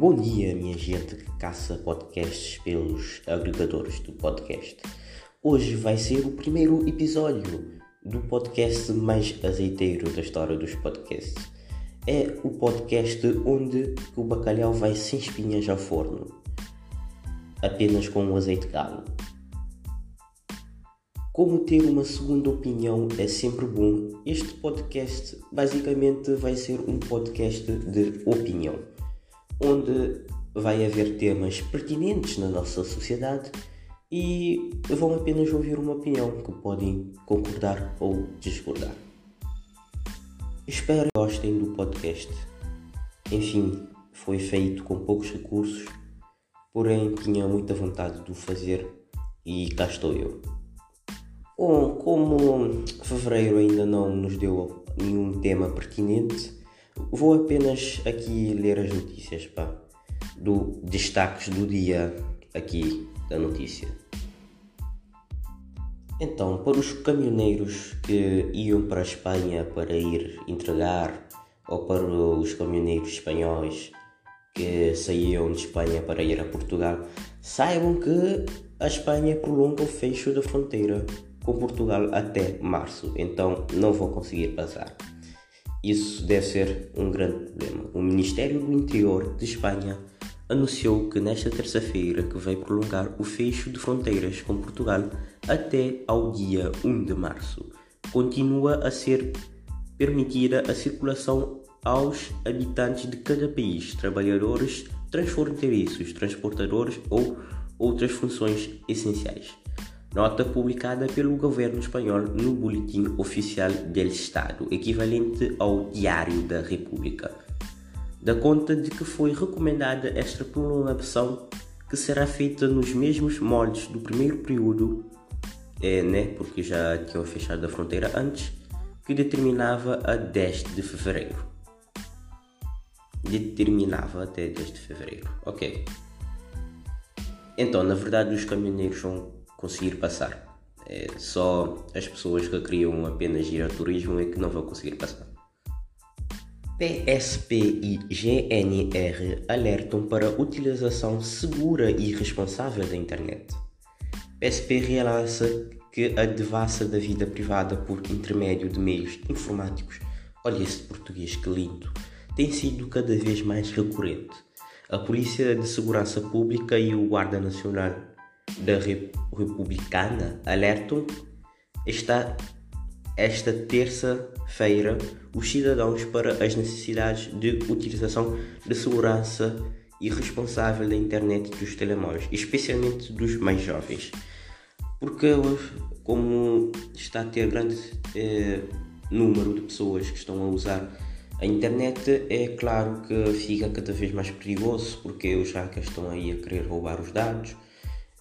Bom dia, minha gente que caça podcasts pelos agregadores do podcast. Hoje vai ser o primeiro episódio do podcast mais azeiteiro da história dos podcasts. É o podcast onde o bacalhau vai sem espinhas ao forno, apenas com um azeite galo. Como ter uma segunda opinião é sempre bom, este podcast basicamente vai ser um podcast de opinião, onde vai haver temas pertinentes na nossa sociedade e vão apenas ouvir uma opinião que podem concordar ou discordar. Espero que gostem do podcast. Enfim, foi feito com poucos recursos, porém tinha muita vontade de o fazer e cá estou eu. Bom, como fevereiro ainda não nos deu nenhum tema pertinente, vou apenas aqui ler as notícias, pá, do destaques do dia aqui da notícia. Então, para os caminhoneiros que iam para a Espanha para ir entregar, ou para os caminhoneiros espanhóis que saíam de Espanha para ir a Portugal, saibam que a Espanha prolonga o fecho da fronteira com Portugal até março, então não vão conseguir passar. Isso deve ser um grande problema. O Ministério do Interior de Espanha anunciou que nesta terça-feira que vai prolongar o fecho de fronteiras com Portugal até ao dia 1 de março. Continua a ser permitida a circulação aos habitantes de cada país, trabalhadores transfronteiriços, transportadores ou outras funções essenciais. Nota publicada pelo governo espanhol no Boletim Oficial del Estado, equivalente ao Diário da República. Dá conta de que foi recomendada esta prolongação que será feita nos mesmos moldes do primeiro período, é, né, porque já tinham fechado a fronteira antes, que determinava a 10 de fevereiro. Determinava até 10 de fevereiro. Ok. Então, na verdade, os caminhoneiros vão conseguir passar. É só as pessoas que queriam apenas ir ao turismo é que não vão conseguir passar. PSP e GNR alertam para utilização segura e responsável da internet. PSP realça que a devassa da vida privada por intermédio de meios informáticos, olha esse português que lindo, tem sido cada vez mais recorrente. A Polícia de Segurança Pública e o Guarda Nacional da Republicana alertam esta, esta terça-feira os cidadãos para as necessidades de utilização de segurança e responsável da internet e dos telemóveis, especialmente dos mais jovens. Porque como está a ter grande eh, número de pessoas que estão a usar a internet, é claro que fica cada vez mais perigoso porque os hackers estão aí a querer roubar os dados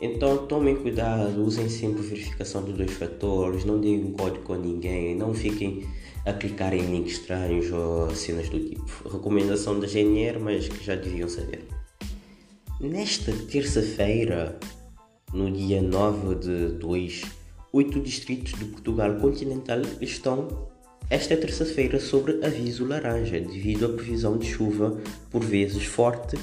então tomem cuidado, usem sempre verificação de dois fatores, não deem um código a ninguém, não fiquem a clicar em links estranhos ou cenas do tipo. Recomendação da GNR, mas que já deviam saber. Nesta terça-feira, no dia 9 de 2, oito distritos de Portugal continental estão esta terça-feira sobre aviso laranja devido à previsão de chuva por vezes forte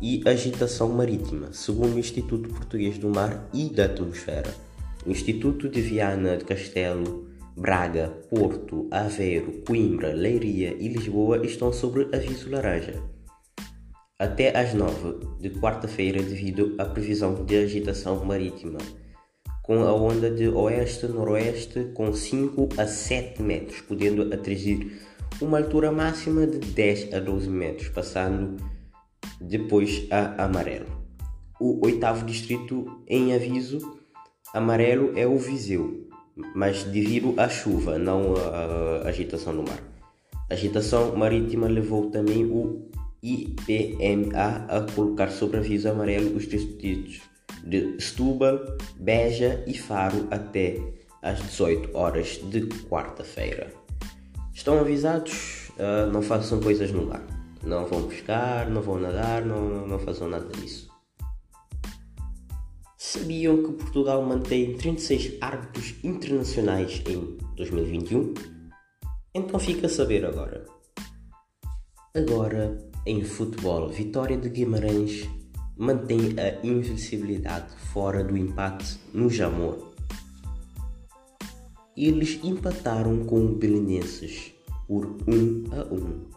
e agitação marítima, segundo o Instituto Português do Mar e da Atmosfera. O Instituto de Viana de Castelo, Braga, Porto, Aveiro, Coimbra, Leiria e Lisboa estão sobre aviso laranja. Até às 9 de quarta-feira, devido à previsão de agitação marítima, com a onda de oeste-noroeste com 5 a 7 metros, podendo atingir uma altura máxima de 10 a 12 metros, passando depois a amarelo. O oitavo distrito em aviso amarelo é o Viseu, mas devido à chuva, não à agitação do mar. A agitação marítima levou também o IPMA a colocar sobre aviso amarelo os distritos de Setúbal, Beja e Faro até às 18 horas de quarta-feira. Estão avisados? Uh, não façam coisas no mar. Não vão pescar, não vão nadar, não, não, não nada disso. Sabiam que Portugal mantém 36 árbitros internacionais em 2021? Então fica a saber agora. Agora Em futebol, Vitória de Guimarães mantém a invencibilidade fora do empate no Jamor. Eles empataram com o Belenenses por 1 a 1,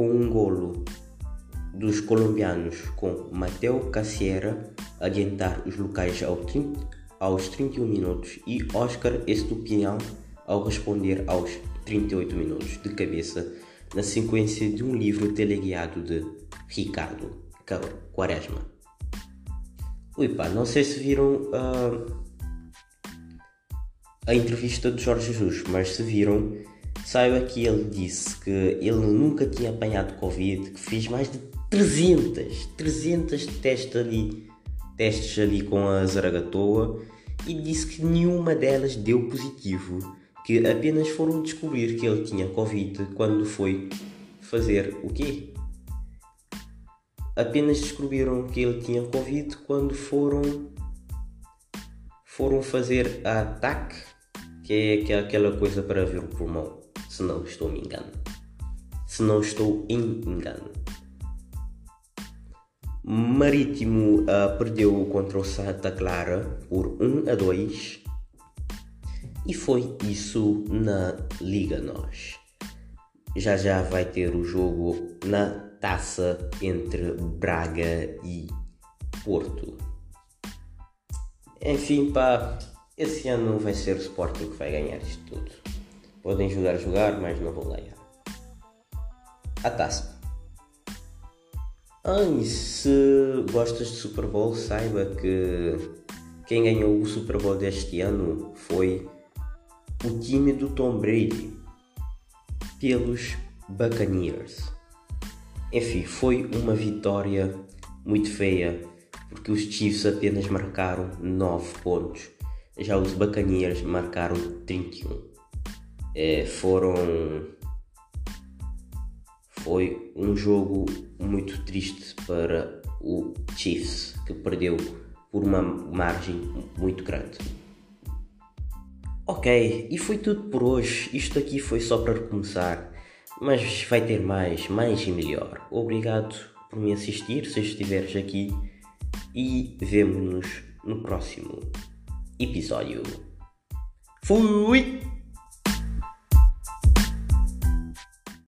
com um golo dos colombianos com Mateo Cassiera adiantar os locais ao 30, aos 31 minutos e Oscar Estupiñán ao responder aos 38 minutos de cabeça na sequência de um livro teleguiado de Ricardo Quaresma. Ui pá, não sei se viram uh, a entrevista de Jorge Jesus, mas se viram, saiba que ele disse que ele nunca tinha apanhado Covid, que fez mais de 300, 300 testes ali, testes ali com a Zaragatoa e disse que nenhuma delas deu positivo, que apenas foram descobrir que ele tinha Covid quando foi fazer o quê? Apenas descobriram que ele tinha Covid quando foram foram fazer a é, que é aquela coisa para ver o pulmão, se não estou me engano. Se não estou em engano. Marítimo uh, perdeu contra o Santa Clara por 1 a 2 e foi isso na Liga Nós. Já já vai ter o jogo na taça entre Braga e Porto. Enfim, pá, esse ano vai ser o Sporting que vai ganhar isto tudo. Podem jogar, jogar, mas não ganhar. A taça. Ah, e se gostas de Super Bowl, saiba que quem ganhou o Super Bowl deste ano foi o time do Tom Brady pelos Buccaneers. Enfim, foi uma vitória muito feia porque os Chiefs apenas marcaram 9 pontos, já os Buccaneers marcaram 31. É, foram foi um jogo muito triste para o Chiefs, que perdeu por uma margem muito grande. Ok, e foi tudo por hoje. Isto aqui foi só para começar, mas vai ter mais, mais e melhor. Obrigado por me assistir, se estiveres aqui, e vemo-nos no próximo episódio. Fui!